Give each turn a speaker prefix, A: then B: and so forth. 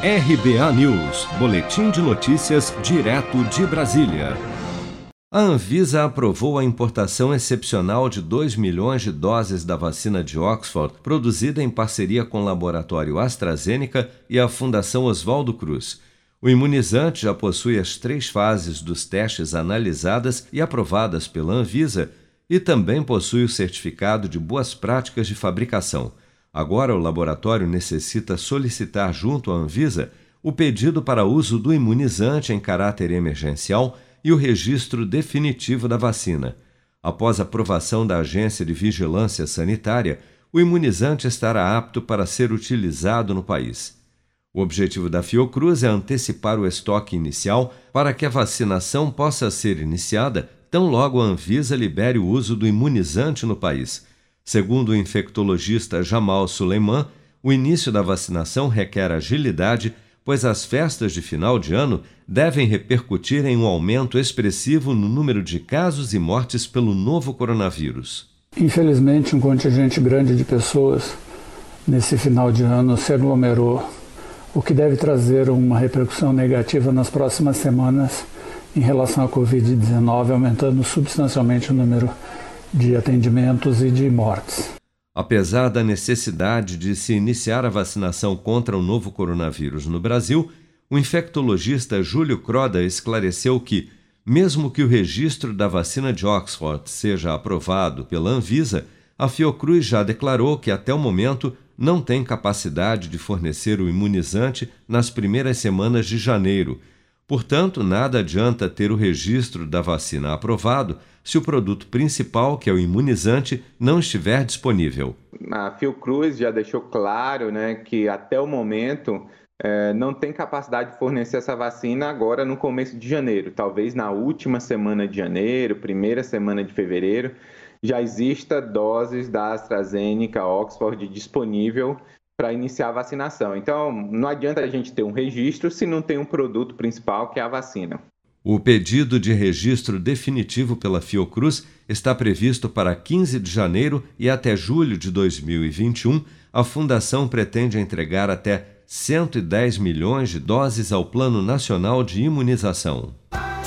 A: RBA News, Boletim de Notícias, direto de Brasília. A Anvisa aprovou a importação excepcional de 2 milhões de doses da vacina de Oxford, produzida em parceria com o laboratório AstraZeneca e a Fundação Oswaldo Cruz. O imunizante já possui as três fases dos testes analisadas e aprovadas pela Anvisa e também possui o certificado de boas práticas de fabricação. Agora, o laboratório necessita solicitar junto à Anvisa o pedido para uso do imunizante em caráter emergencial e o registro definitivo da vacina. Após aprovação da Agência de Vigilância Sanitária, o imunizante estará apto para ser utilizado no país. O objetivo da Fiocruz é antecipar o estoque inicial para que a vacinação possa ser iniciada tão logo a Anvisa libere o uso do imunizante no país. Segundo o infectologista Jamal Suleiman, o início da vacinação requer agilidade, pois as festas de final de ano devem repercutir em um aumento expressivo no número de casos e mortes pelo novo coronavírus.
B: Infelizmente, um contingente grande de pessoas nesse final de ano se aglomerou, o que deve trazer uma repercussão negativa nas próximas semanas em relação à Covid-19, aumentando substancialmente o número de atendimentos e de mortes.
A: Apesar da necessidade de se iniciar a vacinação contra o novo coronavírus no Brasil, o infectologista Júlio Croda esclareceu que, mesmo que o registro da vacina de Oxford seja aprovado pela Anvisa, a Fiocruz já declarou que até o momento não tem capacidade de fornecer o imunizante nas primeiras semanas de janeiro Portanto, nada adianta ter o registro da vacina aprovado se o produto principal, que é o imunizante, não estiver disponível.
C: A Fiocruz já deixou claro né, que até o momento é, não tem capacidade de fornecer essa vacina agora no começo de janeiro. Talvez na última semana de janeiro, primeira semana de fevereiro, já exista doses da AstraZeneca Oxford disponível para iniciar a vacinação. Então, não adianta a gente ter um registro se não tem um produto principal, que é a vacina.
A: O pedido de registro definitivo pela Fiocruz está previsto para 15 de janeiro e até julho de 2021. A Fundação pretende entregar até 110 milhões de doses ao Plano Nacional de Imunização.